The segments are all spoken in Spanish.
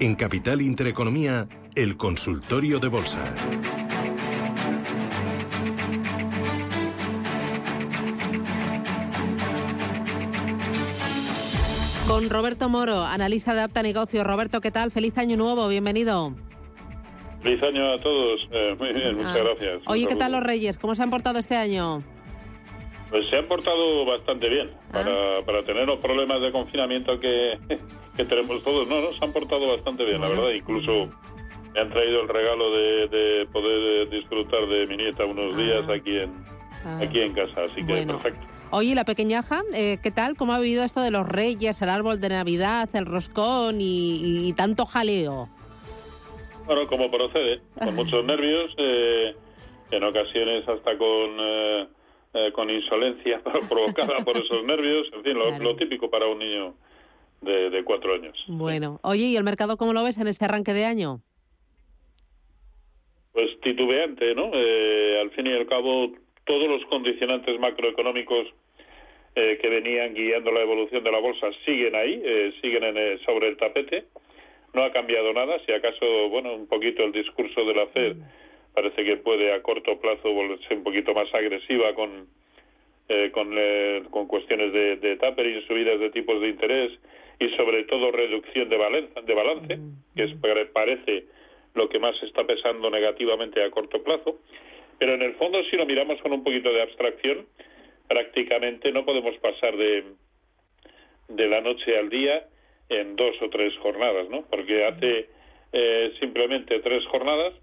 En Capital Intereconomía, el consultorio de bolsa. Con Roberto Moro, analista de Apta Negocios. Roberto, ¿qué tal? Feliz año nuevo, bienvenido. Feliz año a todos. Eh, muy bien, muchas Ah. gracias. Oye, ¿qué tal los Reyes? ¿Cómo se han portado este año? Pues se han portado bastante bien Ah. para, para tener los problemas de confinamiento que, que tenemos todos. No, no, se han portado bastante bien, la verdad. Incluso me han traído el regalo de, de poder eh, disfrutar de mi nieta unos Ah. días aquí en, Ah. aquí en casa. Así que Bueno. perfecto. Oye, la pequeñaja, eh, ¿qué tal? ¿Cómo ha vivido esto de los Reyes, el árbol de Navidad, el roscón y, y tanto jaleo? Bueno, como procede, con muchos nervios, eh, en ocasiones hasta con, eh, eh, con insolencia provocada por esos nervios, en fin, lo, Claro. lo típico para un niño de, de cuatro años. Bueno, oye, ¿y el mercado cómo lo ves en este arranque de año? Pues titubeante, ¿no? Eh, al fin y al cabo, todos los condicionantes macroeconómicos eh, que venían guiando la evolución de la bolsa siguen ahí, eh, siguen en, eh, sobre el tapete. No ha cambiado nada, si acaso, bueno, un poquito el discurso de la Fed parece que puede a corto plazo volverse un poquito más agresiva con, eh, con, eh, con cuestiones de, de tapering, subidas de tipos de interés y sobre todo reducción de, balanza, de balance, que es, pare- parece lo que más está pesando negativamente a corto plazo. Pero en el fondo, si lo miramos con un poquito de abstracción, prácticamente no podemos pasar de, de la noche al día en dos o tres jornadas, ¿no? Porque hace eh, simplemente tres jornadas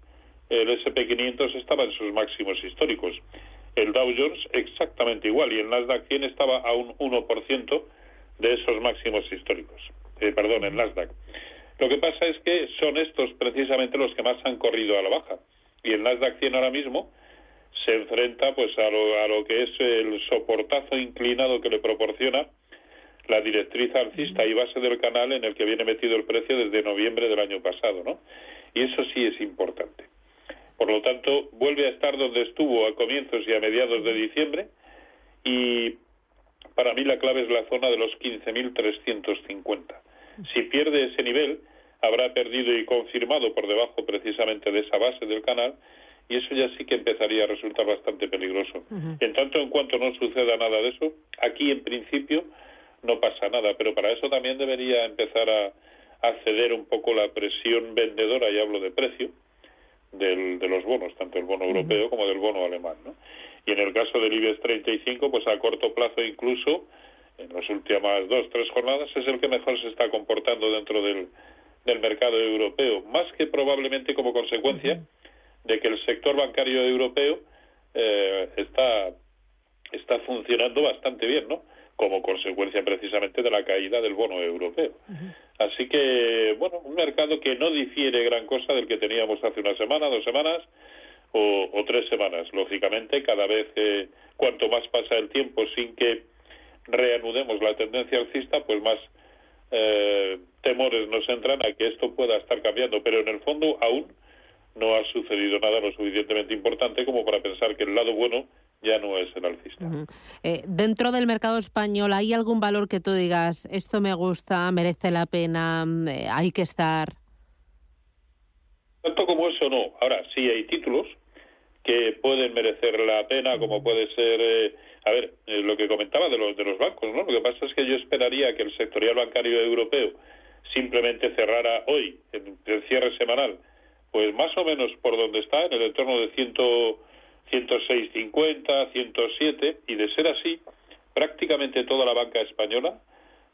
el SP500 estaba en sus máximos históricos. El Dow Jones exactamente igual y el Nasdaq 100 estaba a un 1% de esos máximos históricos. Eh, perdón, el Nasdaq. Lo que pasa es que son estos precisamente los que más han corrido a la baja. Y el Nasdaq 100 ahora mismo se enfrenta pues a lo, a lo que es el soportazo inclinado que le proporciona la directriz alcista y base del canal en el que viene metido el precio desde noviembre del año pasado, ¿no? Y eso sí es importante. Por lo tanto, vuelve a estar donde estuvo a comienzos y a mediados de diciembre y para mí la clave es la zona de los 15.350. Si pierde ese nivel, habrá perdido y confirmado por debajo precisamente de esa base del canal y eso ya sí que empezaría a resultar bastante peligroso. En tanto, en cuanto no suceda nada de eso, aquí en principio no pasa nada, pero para eso también debería empezar a, a ceder un poco la presión vendedora, y hablo de precio, del, de los bonos, tanto el bono europeo como del bono alemán. ¿no? Y en el caso del IBEX 35, pues a corto plazo incluso, en las últimas dos, tres jornadas, es el que mejor se está comportando dentro del, del mercado europeo, más que probablemente como consecuencia de que el sector bancario europeo eh, está, está funcionando bastante bien, ¿no? Como consecuencia precisamente de la caída del bono europeo. Así que, bueno, un mercado que no difiere gran cosa del que teníamos hace una semana, dos semanas o, o tres semanas. Lógicamente, cada vez, eh, cuanto más pasa el tiempo sin que reanudemos la tendencia alcista, pues más eh, temores nos entran a que esto pueda estar cambiando. Pero en el fondo aún no ha sucedido nada lo suficientemente importante como para pensar que el lado bueno ya no es el alcista. Eh, dentro del mercado español, ¿hay algún valor que tú digas, esto me gusta, merece la pena, mm, eh, hay que estar? Tanto como eso no. Ahora, sí hay títulos que pueden merecer la pena, como puede ser, eh, a ver, lo que comentaba de los, de los bancos, ¿no? Lo que pasa es que yo esperaría que el sectorial bancario europeo simplemente cerrara hoy, en el cierre semanal, pues más o menos por donde está, en el entorno de 100, 106.50, 107, y de ser así, prácticamente toda la banca española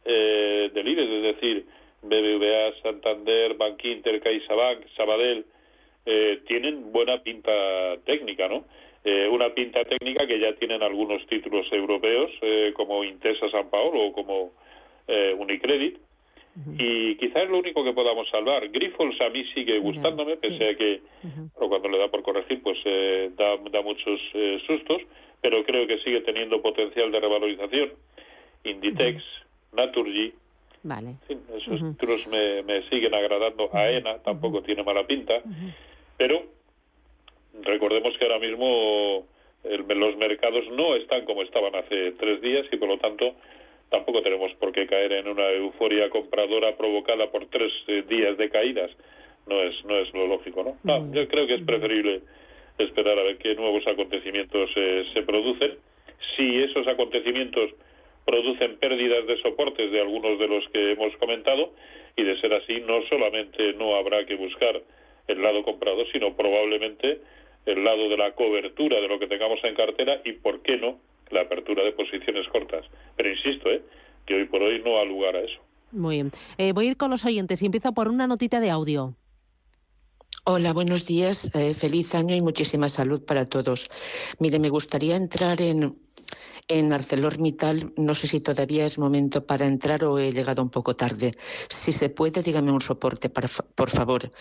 eh, del IBEX, es decir, BBVA, Santander, Bankinter, CaixaBank, Sabadell, eh, tienen buena pinta técnica, ¿no? Eh, una pinta técnica que ya tienen algunos títulos europeos, eh, como Intesa San Paolo o como y quizás es lo único que podamos salvar. Grifols a mí sigue gustándome, pese sí. a que cuando le da por corregir, pues eh, da, da muchos eh, sustos, pero creo que sigue teniendo potencial de revalorización. Inditex, Naturgy, Vale. esos títulos me, me siguen agradando. AENA tampoco tiene mala pinta, pero recordemos que ahora mismo el- los mercados no están como estaban hace tres días y por lo tanto tampoco tenemos por qué caer en una euforia compradora provocada por tres eh, días de caídas. No es, no es lo lógico, ¿no? Ah, yo creo que es preferible esperar a ver qué nuevos acontecimientos eh, se producen. Si esos acontecimientos producen pérdidas de soportes de algunos de los que hemos comentado, y de ser así, no solamente no habrá que buscar el lado comprado, sino probablemente el lado de la cobertura de lo que tengamos en cartera y, ¿por qué no?, la apertura de posiciones cortas. Pero insisto, ¿eh? que hoy por hoy no ha lugar a eso. Muy bien. Eh, voy a ir con los oyentes y empiezo por una notita de audio. Hola, buenos días. Eh, feliz año y muchísima salud para todos. Mire, me gustaría entrar en, en ArcelorMittal. No sé si todavía es momento para entrar o he llegado un poco tarde. Si se puede, dígame un soporte, por favor.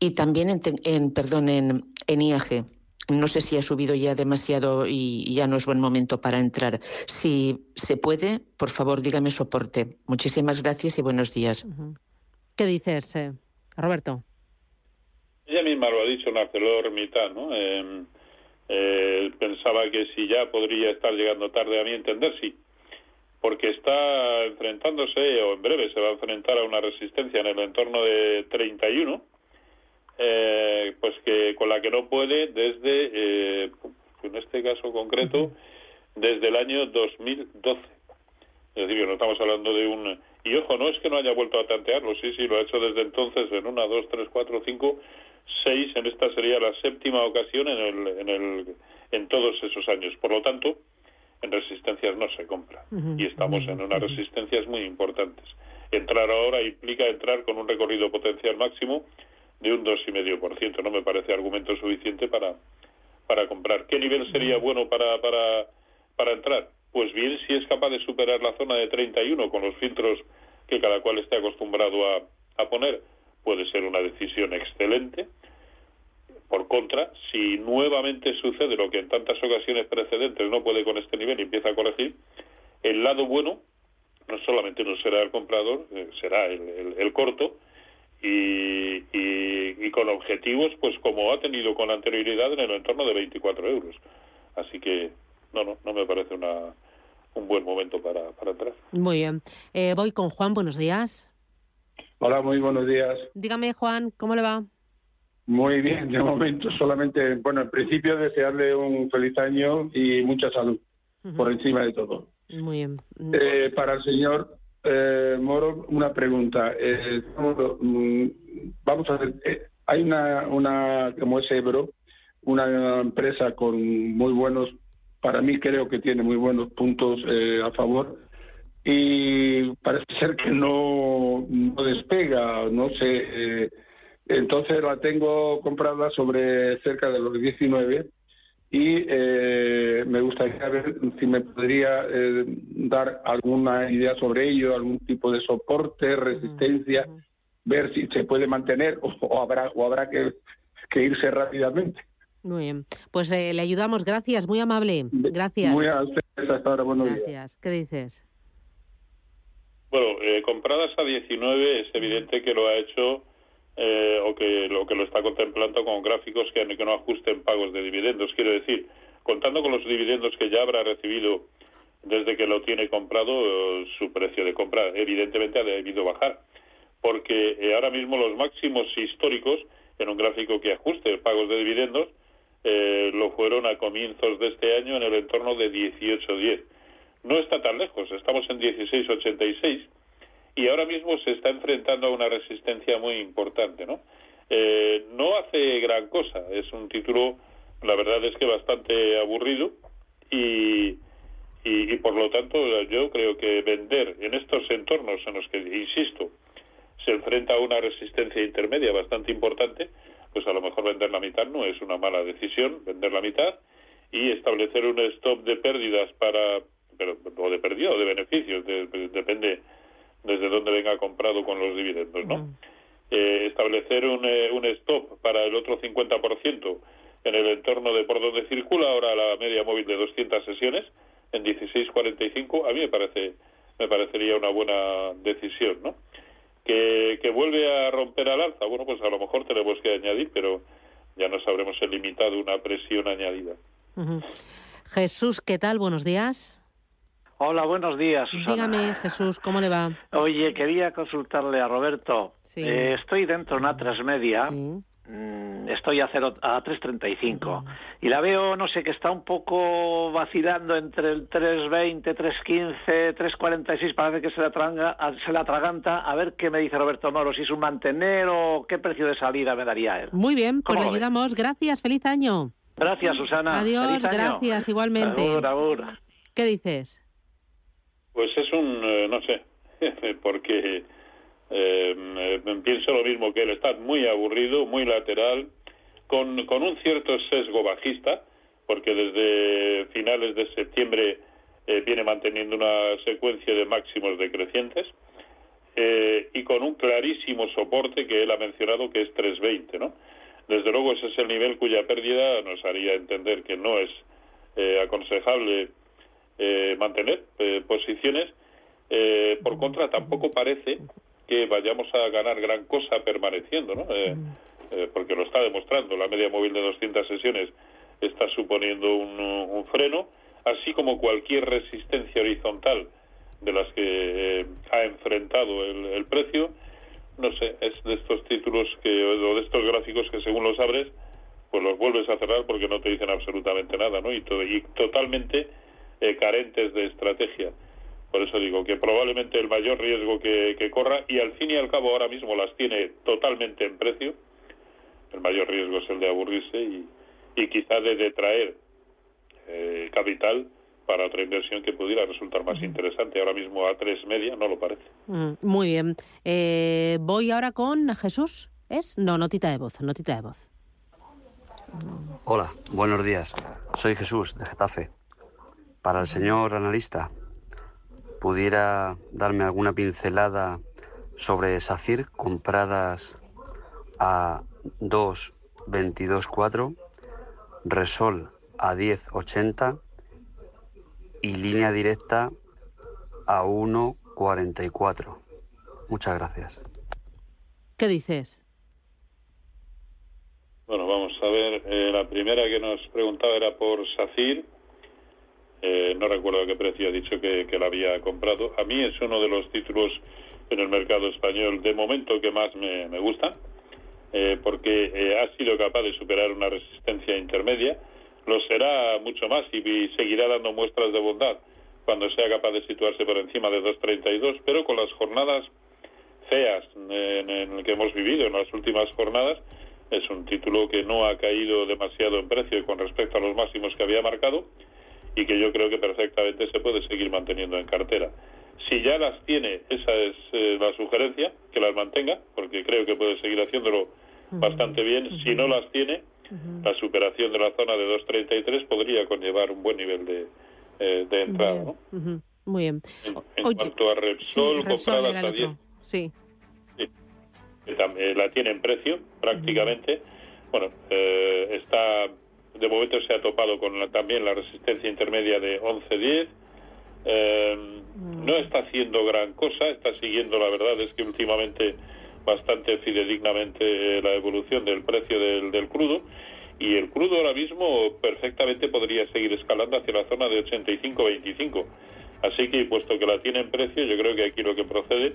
Y también en, en perdón, en, en IAG. No sé si ha subido ya demasiado y ya no es buen momento para entrar. Si se puede, por favor, dígame soporte. Muchísimas gracias y buenos días. ¿Qué dices, eh, Roberto? Ella misma lo ha dicho en ArcelorMittal, ¿no? Em, eh, pensaba que si ya podría estar llegando tarde, a mi entender, sí. Porque está enfrentándose, o en breve se va a enfrentar a una resistencia en el entorno de 31 eh, pues que con la que no puede desde, eh, en este caso concreto, desde el año 2012. Es decir, que no estamos hablando de un... Y ojo, no es que no haya vuelto a tantearlo, sí, sí, lo ha hecho desde entonces en una, dos, tres, cuatro, cinco, seis, en esta sería la séptima ocasión en, el, en, el, en todos esos años. Por lo tanto, en resistencias no se compra. Y estamos en unas resistencias muy importantes. Entrar ahora implica entrar con un recorrido potencial máximo de un 2,5%. No me parece argumento suficiente para, para comprar. ¿Qué nivel sería bueno para, para, para entrar? Pues bien, si es capaz de superar la zona de 31 con los filtros que cada cual esté acostumbrado a, a poner, puede ser una decisión excelente. Por contra, si nuevamente sucede lo que en tantas ocasiones precedentes no puede con este nivel y empieza a corregir, el lado bueno no solamente no será el comprador, eh, será el, el corto, y, y, con objetivos, pues como ha tenido con anterioridad en el entorno de 24 euros. Así que no, no, no me parece una, un buen momento para, para entrar. Muy bien. Eh, voy con Juan, buenos días. Hola, muy buenos días. Dígame, Juan, ¿cómo le va? Muy bien, de momento solamente, bueno, en principio desearle un feliz año y mucha salud, por encima de todo. Muy bien. Eh, para el señor, eh, Moro, una pregunta. Eh, mm, vamos a ver, eh, hay una, una, como es Ebro, una empresa con muy buenos, para mí creo que tiene muy buenos puntos eh, a favor y parece ser que no, no despega, no sé. entonces la tengo comprada sobre cerca de los 19 y eh, me gustaría ver si me podría eh, dar alguna idea sobre ello, algún tipo de soporte, resistencia, ver si se puede mantener o, habrá o habrá que, irse rápidamente. Muy bien, pues eh, le ayudamos, gracias, muy amable, gracias. Muy a hasta ahora, buenos gracias. ¿Qué dices? Bueno, compradas a 19 es evidente que lo ha hecho eh, o que lo que lo está contemplando con gráficos que, que no ajusten pagos de dividendos. Quiero decir, contando con los dividendos que ya habrá recibido desde que lo tiene comprado, eh, su precio de compra evidentemente ha debido bajar, porque eh, ahora mismo los máximos históricos en un gráfico que ajuste pagos de dividendos lo fueron a comienzos de este año en el entorno de 18.10. No está tan lejos, estamos en 16.86 y ahora mismo se está enfrentando a una resistencia muy importante, ¿no? Eh, no hace gran cosa, es un título, la verdad es que bastante aburrido y, y, por lo tanto yo creo que vender en estos entornos en los que, insisto, se enfrenta a una resistencia intermedia bastante importante, pues a lo mejor vender la mitad no es una mala decisión, vender la mitad y establecer un stop de pérdidas para, pero, o de pérdida o de beneficios, depende desde donde venga comprado con los dividendos, ¿no? Eh, establecer un, eh, un stop para el otro 50% en el entorno de por donde circula ahora la media móvil de 200 sesiones en 16.45 a mí me parece me parecería una buena decisión, ¿no? Que, que vuelve a romper al alza, bueno, pues a lo mejor tenemos que añadir, pero ya nos habremos eliminado una presión añadida. Jesús, ¿qué tal? Buenos días. Hola, buenos días. Dígame, Jesús, ¿cómo le va? Oye, quería consultarle a Roberto. Eh, estoy dentro de una tres media. Mm, estoy a, cero, a 3.35 y la veo, no sé, que está un poco vacilando entre el 3.20, 3.15, 3.46, parece que se la, tranga, se la atraganta. A ver qué me dice Roberto Moro, si es un mantener o qué precio de salida me daría él. Muy bien, pues le ayudamos. Gracias, feliz año. Gracias, Susana. Adiós, gracias, igualmente. ¿Qué dices? Pues es un, eh, no sé, porque eh, pienso lo mismo que él. Está muy aburrido, muy lateral, con, con un cierto sesgo bajista, porque desde finales de septiembre eh, viene manteniendo una secuencia de máximos decrecientes eh, y con un clarísimo soporte que él ha mencionado que es 320, ¿no? Desde luego ese es el nivel cuya pérdida nos haría entender que no es aconsejable eh, mantener eh, posiciones. por contra, tampoco parece que vayamos a ganar gran cosa permaneciendo, ¿no? porque lo está demostrando. La media móvil de 200 sesiones está suponiendo un, freno, así como cualquier resistencia horizontal de las que ha enfrentado el precio no sé, es de estos títulos que, o de estos gráficos que según los abres, pues los vuelves a cerrar porque no te dicen absolutamente nada, ¿no? Y, y totalmente eh, carentes de estrategia. Por eso digo que probablemente el mayor riesgo que, corra, y al fin y al cabo ahora mismo las tiene totalmente en precio, el mayor riesgo es el de aburrirse y, y quizá de detraer eh, capital para otra inversión que pudiera resultar más interesante. Ahora mismo a tres media no lo parece. Mm, muy bien. Eh, voy ahora con Jesús. ¿Es? No, notita de voz, notita de voz. Hola, buenos días. Soy Jesús de Getafe. Para el señor analista, ¿pudiera darme alguna pincelada sobre SACIR compradas a 2.22.4, Resol a 10.80 y línea directa a 1.44. Muchas gracias. ¿Qué dices? Bueno, vamos a ver. Eh, la primera que nos preguntaba era por SACIR. Eh, no recuerdo qué precio ha dicho que, la había comprado. A mí es uno de los títulos en el mercado español de momento que más me, me gusta, eh, porque ha sido capaz de superar una resistencia intermedia lo será mucho más y seguirá dando muestras de bondad cuando sea capaz de situarse por encima de 2.32, pero con las jornadas feas en, el que hemos vivido en las últimas jornadas, es un título que no ha caído demasiado en precio con respecto a los máximos que había marcado y que yo creo que perfectamente se puede seguir manteniendo en cartera. Si ya las tiene, esa es eh, la sugerencia, que las mantenga, porque creo que puede seguir haciéndolo bastante bien. Si no las tiene, la superación de la zona de 2.33 podría conllevar un buen nivel de, eh, de entrada. ¿no? Muy bien. En, cuanto a Repsol, comprada hasta 10. Sí. Eh, la tiene en precio prácticamente. Bueno, eh, está de momento se ha topado con también la resistencia intermedia de 11.10. Eh, no está haciendo gran cosa, está siguiendo, la verdad es que últimamente bastante fidedignamente la evolución del precio del, del crudo y el crudo ahora mismo perfectamente podría seguir escalando hacia la zona de 85-25. Así que, puesto que la tiene en precio, yo creo que aquí lo que procede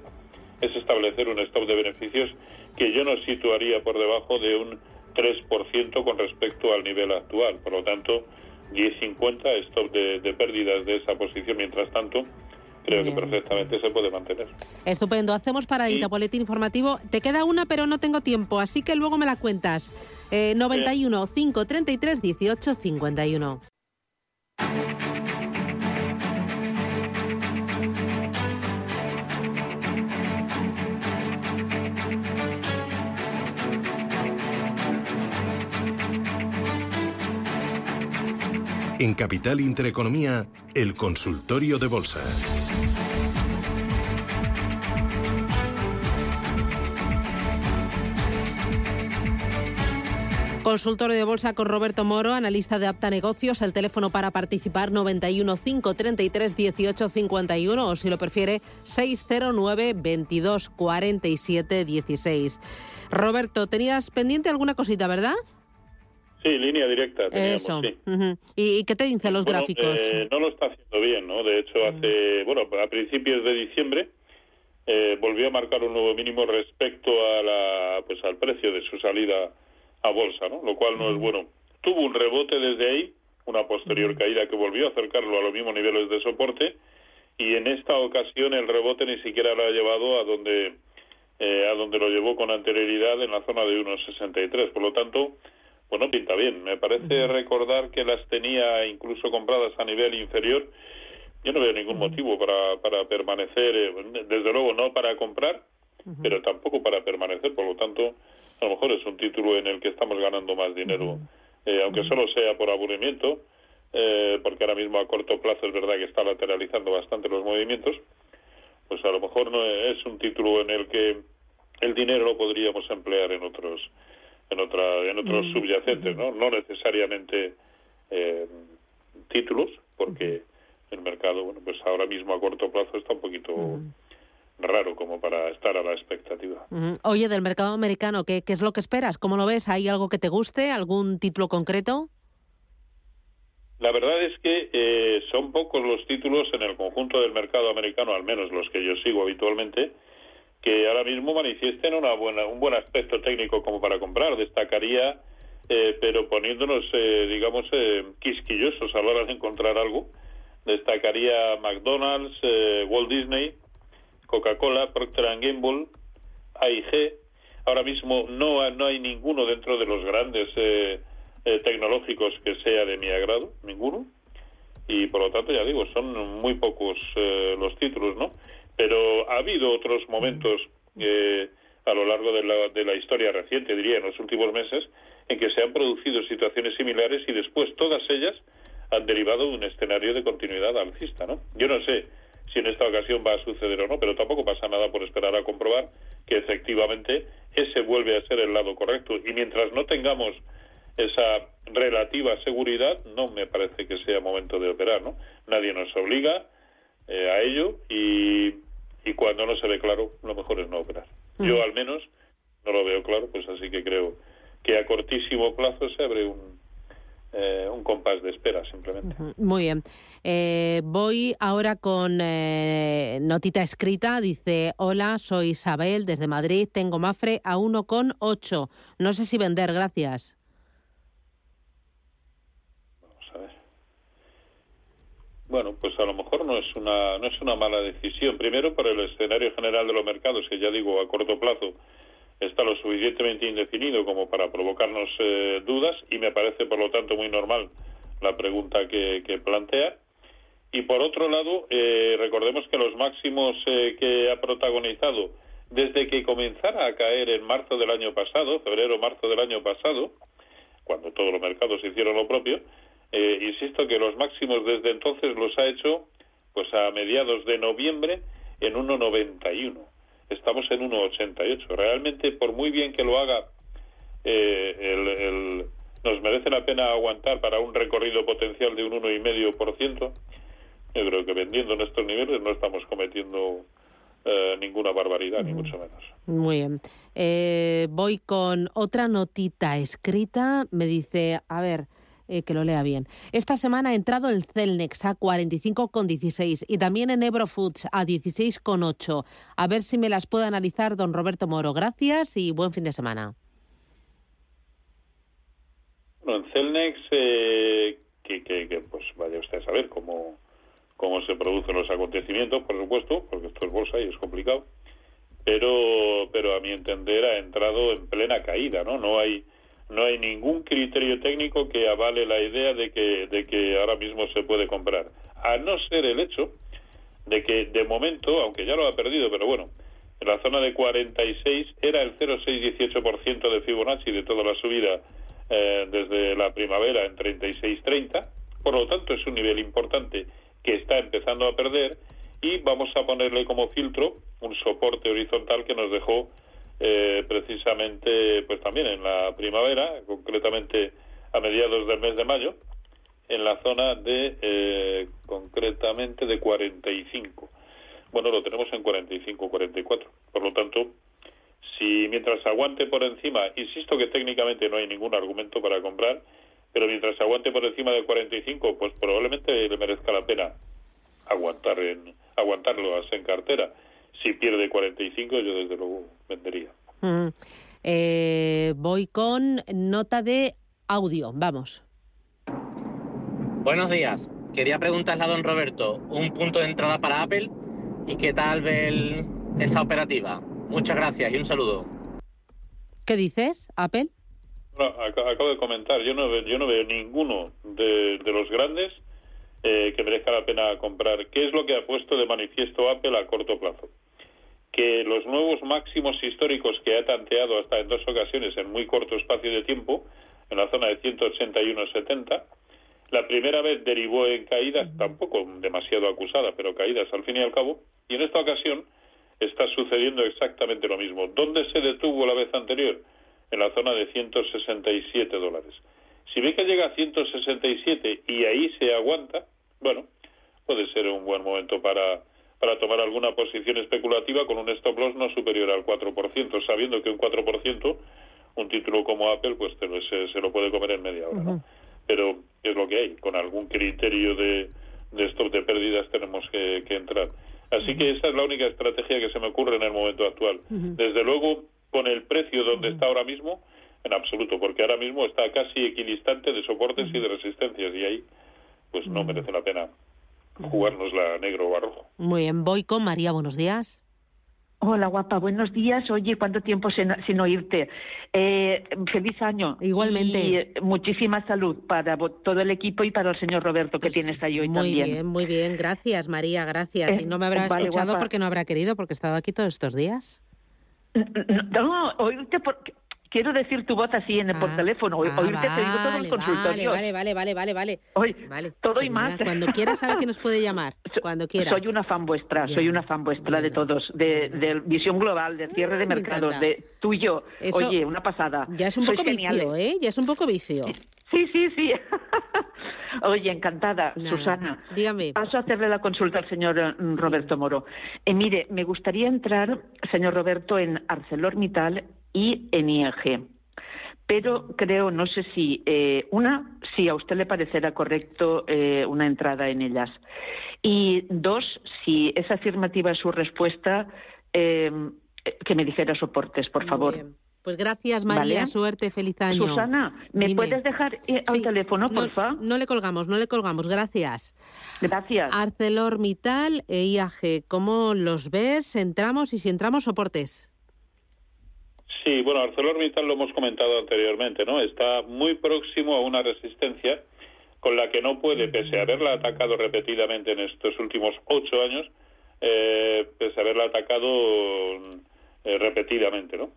es establecer un stop de beneficios que yo no situaría por debajo de un 3% con respecto al nivel actual. Por lo tanto, 10.50 stop de, de pérdidas de esa posición. Mientras tanto, creo que perfectamente se puede mantener. Estupendo. Hacemos paradita, boletín informativo. Te queda una, pero no tengo tiempo, así que luego me la cuentas. Eh, 91 533 18 51. En Capital Intereconomía, el consultorio de bolsa. Consultorio de bolsa con Roberto Moro, analista de Apta Negocios. El teléfono para participar 91 533 18 51 o si lo prefiere 609 22 47 16. Roberto, tenías pendiente alguna cosita, ¿verdad? Sí, línea directa. Eso. ¿Y, qué te dicen los gráficos? Eh, no lo está haciendo bien, ¿no? De hecho, hace, bueno, a principios de diciembre eh, volvió a marcar un nuevo mínimo respecto a la, pues al precio de su salida a bolsa, ¿no? Lo cual no es bueno. Tuvo un rebote desde ahí, una posterior caída que volvió a acercarlo a los mismos niveles de soporte y en esta ocasión el rebote ni siquiera lo ha llevado a donde eh, a donde lo llevó con anterioridad en la zona de 1,63. Por lo tanto, bueno, pinta bien. Me parece recordar que las tenía incluso compradas a nivel inferior. Yo no veo ningún motivo para, para permanecer, eh, desde luego no para comprar, pero tampoco para permanecer. Por lo tanto, a lo mejor es un título en el que estamos ganando más dinero, eh, aunque solo sea por aburrimiento, eh, porque ahora mismo a corto plazo es verdad que está lateralizando bastante los movimientos. Pues a lo mejor no es un título en el que el dinero lo podríamos emplear en otros en, otra, en otros mm. subyacentes, ¿no? No necesariamente eh, títulos, porque el mercado, bueno, pues ahora mismo a corto plazo está un poquito mm. raro como para estar a la expectativa. Oye, del mercado americano, ¿qué, ¿qué es lo que esperas? ¿Cómo lo ves? ¿Hay algo que te guste? ¿Algún título concreto? La verdad es que eh, son pocos los títulos en el conjunto del mercado americano, al menos los que yo sigo habitualmente, que ahora mismo manifiesten una buena, un buen aspecto técnico como para comprar. Destacaría, eh, pero poniéndonos, eh, digamos, eh, quisquillosos a la hora de encontrar algo, destacaría McDonald's, Walt Disney, Coca-Cola, Procter Gamble, AIG. Ahora mismo no, no hay ninguno dentro de los grandes tecnológicos que sea de mi agrado, ninguno. Y por lo tanto, ya digo, son muy pocos los títulos, ¿no? Pero ha habido otros momentos eh, a lo largo de la, de la historia reciente, diría, en los últimos meses, en que se han producido situaciones similares y después todas ellas han derivado de un escenario de continuidad alcista, ¿no? Yo no sé si en esta ocasión va a suceder o no, pero tampoco pasa nada por esperar a comprobar que efectivamente ese vuelve a ser el lado correcto. Y mientras no tengamos esa relativa seguridad, no me parece que sea momento de operar, ¿no? Nadie nos obliga, eh, a ello y, y cuando no se ve claro, lo mejor es no operar. Yo al menos no lo veo claro, pues así que creo que a cortísimo plazo se abre un, eh, un compás de espera simplemente. Muy bien. Eh, voy ahora con notita escrita. Dice, hola, soy Isabel desde Madrid, tengo Mafre a 1,8. No sé si vender, gracias. Bueno, pues a lo mejor no es una no es una mala decisión. Primero, por el escenario general de los mercados, que ya digo a corto plazo está lo suficientemente indefinido como para provocarnos eh, dudas y me parece por lo tanto muy normal la pregunta que, plantea. Y por otro lado, eh, recordemos que los máximos eh, que ha protagonizado desde que comenzara a caer en marzo del año pasado, febrero-marzo del año pasado, cuando todos los mercados hicieron lo propio, eh, insisto que los máximos desde entonces los ha hecho pues a mediados de noviembre en 1,91. Estamos en 1,88. Realmente, por muy bien que lo haga, eh, nos merece la pena aguantar para un recorrido potencial de un 1,5%. Yo creo que vendiendo en estos niveles no estamos cometiendo eh, ninguna barbaridad, ni mucho menos. Muy bien. voy con otra notita escrita. Me dice, a ver, eh, que lo lea bien. Esta semana ha entrado el Celnex a 45,16 y también en Ebrofoods a 16,8. A ver si me las puede analizar don Roberto Moro. Gracias y buen fin de semana. Bueno, en Celnex, eh, que, pues vaya usted a saber cómo, cómo se producen los acontecimientos, por supuesto, porque esto es bolsa y es complicado, pero, pero a mi entender ha entrado en plena caída, ¿no? No hay no hay ningún criterio técnico que avale la idea de que, de que ahora mismo se puede comprar. A no ser el hecho de que de momento, aunque ya lo ha perdido, pero bueno, en la zona de 46 era el 0,618% de Fibonacci de toda la subida eh, desde la primavera en 36,30. Por lo tanto, es un nivel importante que está empezando a perder y vamos a ponerle como filtro un soporte horizontal que nos dejó eh, precisamente pues también en la primavera, concretamente a mediados del mes de mayo, en la zona de eh, concretamente de 45. Bueno, lo tenemos en 45, 44. Por lo tanto, Si mientras aguante por encima, insisto que técnicamente no hay ningún argumento para comprar, pero mientras aguante por encima del 45, pues probablemente le merezca la pena aguantar en aguantarlo en cartera. Si pierde 45, yo desde luego vendería. Mm. Eh, voy con nota de audio. Vamos. Buenos días. Quería preguntarle a don Roberto un punto de entrada para Apple y qué tal ve esa operativa. Muchas gracias y un saludo. ¿Qué dices, Apple? acabo de comentar, yo no, yo no veo ninguno de, los grandes eh, que merezca la pena comprar. ¿Qué es lo que ha puesto de manifiesto Apple a corto plazo? Que los nuevos máximos históricos que ha tanteado hasta en dos ocasiones en muy corto espacio de tiempo, en la zona de 181,70, la primera vez derivó en caídas, tampoco demasiado acusada, pero caídas al fin y al cabo, y en esta ocasión está sucediendo exactamente lo mismo. ¿Dónde se detuvo la vez anterior? En la zona de 167 dólares. Si ve que llega a 167 y ahí se aguanta, bueno, puede ser un buen momento para, para tomar alguna posición especulativa con un stop loss no superior al 4%, sabiendo que un 4%, un título como Apple, pues se, se, lo puede comer en media hora, ¿no? Pero es lo que hay, con algún criterio de, de stop de pérdidas tenemos que, que entrar. Así que esa es la única estrategia que se me ocurre en el momento actual. Desde luego, con el precio donde está ahora mismo, en absoluto, porque ahora mismo está casi equidistante de soportes y de resistencias y ahí pues no merece la pena jugárnosla negro o rojo. Muy bien, voy con María, buenos días. Hola, guapa, buenos días. Oye, ¿cuánto tiempo sin, oírte? Eh, feliz año. Igualmente. Y muchísima salud para todo el equipo y para el señor Roberto que pues tienes ahí hoy también. Muy bien, muy bien. Gracias, María, gracias. Eh, y no me habrá escuchado porque no habrá querido, porque he estado aquí todos estos días. No, oírte porque quiero decir tu voz así en el, por ah, teléfono, oírte te digo todo el consultorio. Vale, vale, vale, vale, vale. vale. todo y más. Cuando quieras sabe que nos puede llamar, cuando quiera. Soy una fan vuestra, soy una fan vuestra de todos, de, visión global, de cierre de mercados, de tuyo. Oye, una pasada. Ya es un poco vicio, ¿eh? Ya es un poco vicio. Sí, sí, sí. Oye, encantada, Susana. Dígame. Paso a hacerle la consulta al señor mm, Roberto Moro. Eh, mire, me gustaría entrar, señor Roberto, en ArcelorMittal y en ING. Pero creo, no sé si, eh, una, si a usted le parecerá correcto eh, una entrada en ellas. Y dos, si es afirmativa su respuesta, eh, que me dijera soportes, por favor. Pues gracias, María. Suerte, feliz año. Susana, ¿me puedes dejar al teléfono, porfa? No, no le colgamos, no le colgamos. Gracias. Gracias. ArcelorMittal e IAG, ¿cómo los ves? Entramos y si entramos, soportes. Sí, bueno, ArcelorMittal lo hemos comentado anteriormente, ¿no? Está muy próximo a una resistencia con la que no puede, pese a haberla atacado repetidamente en estos últimos ocho años, eh, pese a haberla atacado eh, repetidamente, ¿no?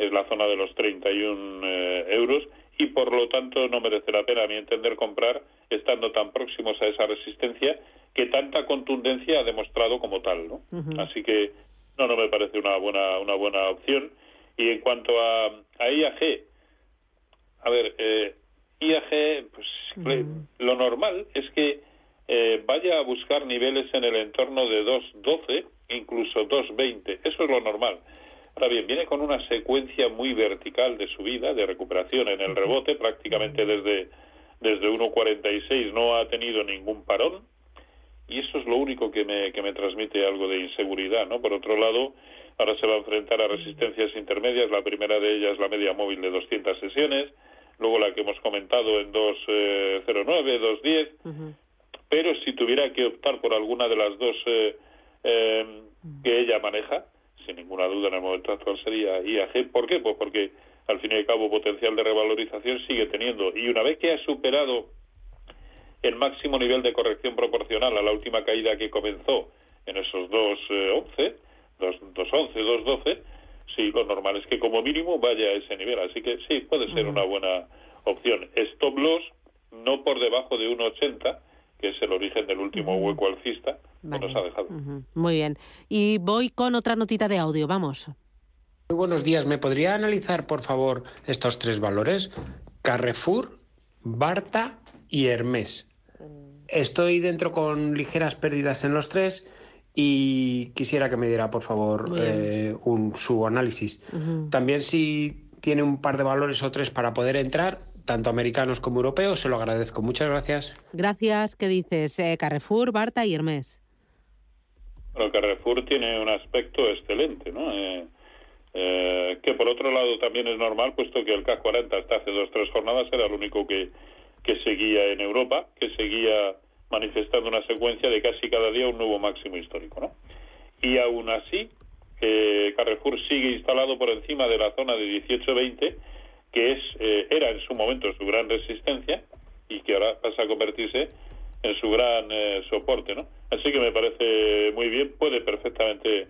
Es la zona de los 31 eh, euros y por lo tanto no merece la pena, a mi entender, comprar estando tan próximos a esa resistencia que tanta contundencia ha demostrado como tal, ¿no? Así que no, no me parece una buena, una buena opción y en cuanto a, a IAG, a ver, eh, IAG, pues lo normal es que eh, vaya a buscar niveles en el entorno de 2.12, incluso 2.20. Eso es lo normal. Ahora bien, viene con una secuencia muy vertical de subida, de recuperación en el rebote, prácticamente desde, desde 1.46 no ha tenido ningún parón, y eso es lo único que me, que me transmite algo de inseguridad, ¿no? Por otro lado, Ahora se va a enfrentar a resistencias intermedias. La primera de ellas la media móvil de 200 sesiones, luego la que hemos comentado en 209, 210. Pero si tuviera que optar por alguna de las dos eh, eh, que ella maneja, sin ninguna duda en el momento actual sería IAG. ¿Por qué? Pues porque al fin y al cabo potencial de revalorización sigue teniendo. Y una vez que ha superado el máximo nivel de corrección proporcional a la última caída que comenzó en esos 2.11, 2.11, 2.12, sí, lo normal es que como mínimo vaya a ese nivel. Así que sí, puede ser una buena opción. Stop loss no por debajo de 1.80, que es el origen del último hueco alcista que nos ha dejado. Muy bien. Y voy con otra notita de audio, vamos. Muy buenos días. ¿Me podría analizar, por favor, estos tres valores? Carrefour, Barta y Hermes. Estoy dentro con ligeras pérdidas en los tres y quisiera que me diera, por favor, eh, un, su análisis. También si tiene un par de valores o tres para poder entrar, tanto americanos como europeos, se lo agradezco. Muchas gracias. Gracias. ¿Qué dices? Eh, Carrefour, Barta y Hermes. Bueno, Carrefour tiene un aspecto excelente, ¿no? Eh, eh, que por otro lado también es normal, puesto que el CAC 40 hasta hace dos o tres jornadas era el único que, que seguía en Europa, que seguía manifestando una secuencia de casi cada día un nuevo máximo histórico, ¿no? Y aún así, eh, Carrefour sigue instalado por encima de la zona de 18-20, que es eh, era en su momento su gran resistencia y que ahora pasa a convertirse en su gran eh, soporte, ¿no? Así que me parece muy bien, puede perfectamente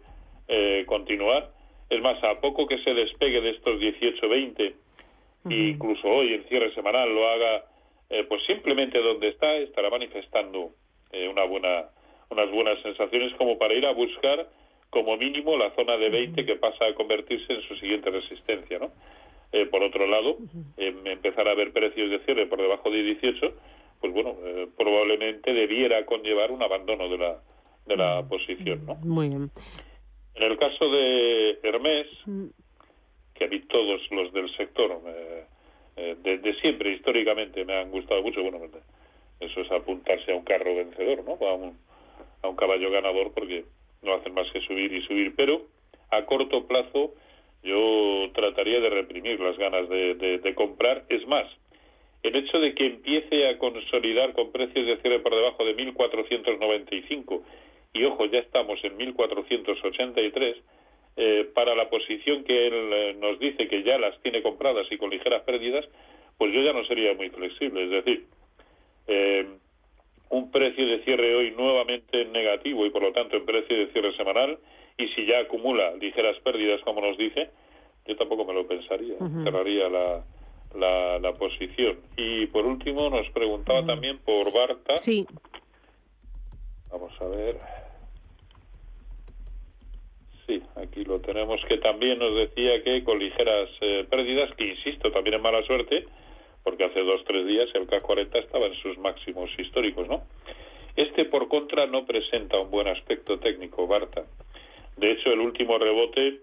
eh, continuar. Es más, a poco que se despegue de estos 18-20, incluso hoy en cierre semanal lo haga, pues simplemente donde está, estará manifestando una buena, unas buenas sensaciones como para ir a buscar como mínimo la zona de 20 que pasa a convertirse en su siguiente resistencia, ¿no? Eh, por otro lado, eh, empezar a ver precios de cierre por debajo de 18, pues bueno, eh, probablemente debiera conllevar un abandono de la, de la posición, ¿no? Muy bien. En el caso de Hermés, que a mí todos los del sector, desde siempre, históricamente, me han gustado mucho, bueno, eso es apuntarse a un carro vencedor, ¿no? A un, a un caballo ganador, porque no hacen más que subir y subir, pero a corto plazo yo trataría de reprimir las ganas de, comprar. Es más, el hecho de que empiece a consolidar con precios de cierre por debajo de 1.495 y ojo, ya estamos en 1.483, eh, para la posición que él eh, nos dice que ya las tiene compradas y con ligeras pérdidas, pues yo ya no sería muy flexible. Es decir, eh, un precio de cierre hoy nuevamente negativo y por lo tanto en precio de cierre semanal y si ya acumula ligeras pérdidas como nos dice, yo tampoco me lo pensaría, cerraría la, la, posición. Y por último nos preguntaba también por Barta. Sí. Vamos a ver. Sí, aquí lo tenemos que también nos decía que con ligeras eh, pérdidas, que insisto, también es mala suerte, porque hace dos tres días el K40 estaba en sus máximos históricos, ¿no? Este, por contra, no presenta un buen aspecto técnico, Barta. De hecho, el último rebote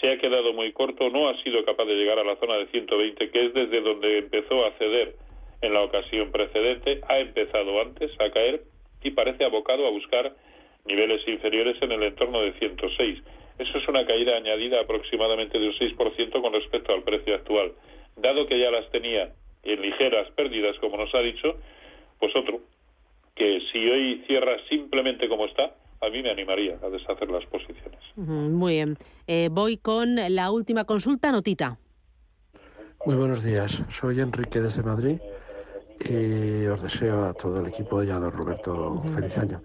se ha quedado muy corto, no ha sido capaz de llegar a la zona de 120, que es desde donde empezó a ceder en la ocasión precedente, ha empezado antes a caer y parece abocado a buscar niveles inferiores en el entorno de 106. Eso es una caída añadida aproximadamente de un 6% con respecto al precio actual. Dado que ya las tenía en ligeras pérdidas, como nos ha dicho, pues otro, que si hoy cierra simplemente como está, a mí me animaría a deshacer las posiciones. Muy bien. Eh, voy con la última consulta, notita. Muy buenos días. Soy Enrique desde Madrid y os deseo a todo el equipo y a don Roberto feliz año.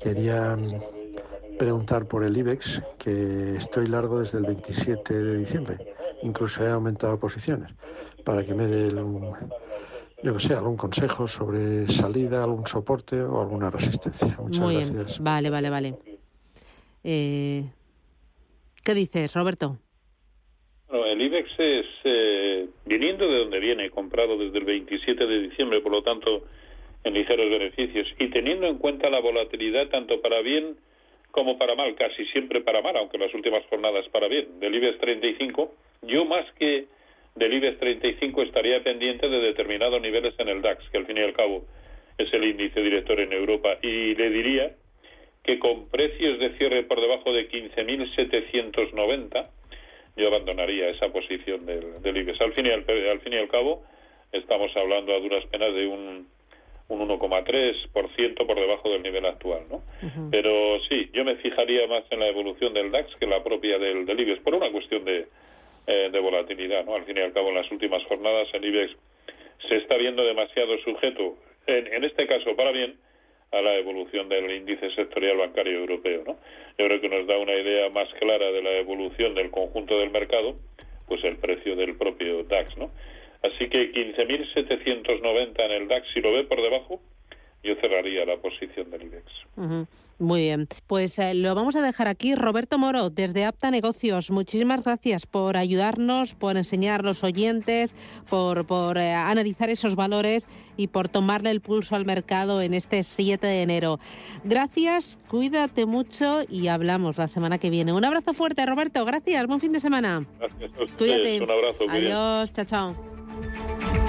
Quería mm, preguntar por el IBEX, que estoy largo desde el 27 de diciembre. Incluso he aumentado posiciones para que me dé un, yo que sé, algún consejo sobre salida, algún soporte o alguna resistencia. Muchas Muy gracias. Bien. Vale, vale, vale. Eh, ¿Qué dices, Roberto? Bueno, el IBEX es, eh, viniendo de donde viene, comprado desde el 27 de diciembre, por lo tanto, en ligeros beneficios, y teniendo en cuenta la volatilidad tanto para bien como para mal, casi siempre para mal, aunque en las últimas jornadas para bien, del IBEX 35, yo más que del IBEX 35 estaría pendiente de determinados niveles en el DAX, que al fin y al cabo es el índice director en Europa, y le diría que con precios de cierre por debajo de 15.790 yo abandonaría esa posición del, del IBEX. Al fin, y al, fin y al cabo estamos hablando a duras penas de un, un 1,3% por debajo del nivel actual, ¿no? Pero sí, yo me fijaría más en la evolución del DAX que en la propia del, del IBEX, por una cuestión de, eh, de volatilidad. ¿no? Al fin y al cabo, en las últimas jornadas el IBEX se está viendo demasiado sujeto, en, en este caso para bien, a la evolución del índice sectorial bancario europeo. ¿no? Yo creo que nos da una idea más clara de la evolución del conjunto del mercado, pues el precio del propio DAX. ¿no? Así que 15.790 en el DAX, si lo ve por debajo, yo cerraría la posición del IBEX. Muy bien, pues eh, lo vamos a dejar aquí. Roberto Moro, desde Apta Negocios, muchísimas gracias por ayudarnos, por enseñar a los oyentes, por, por eh, analizar esos valores y por tomarle el pulso al mercado en este 7 de enero. Gracias, cuídate mucho y hablamos la semana que viene. Un abrazo fuerte, Roberto, gracias, buen fin de semana. Gracias a Cuídate. Un abrazo. Adiós, chao, chao.